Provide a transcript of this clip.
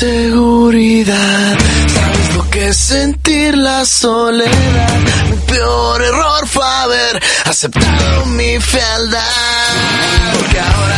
Inseguridad, sabes lo que es sentir la soledad. Mi peor error fue haber aceptado mi fealdad. Porque ahora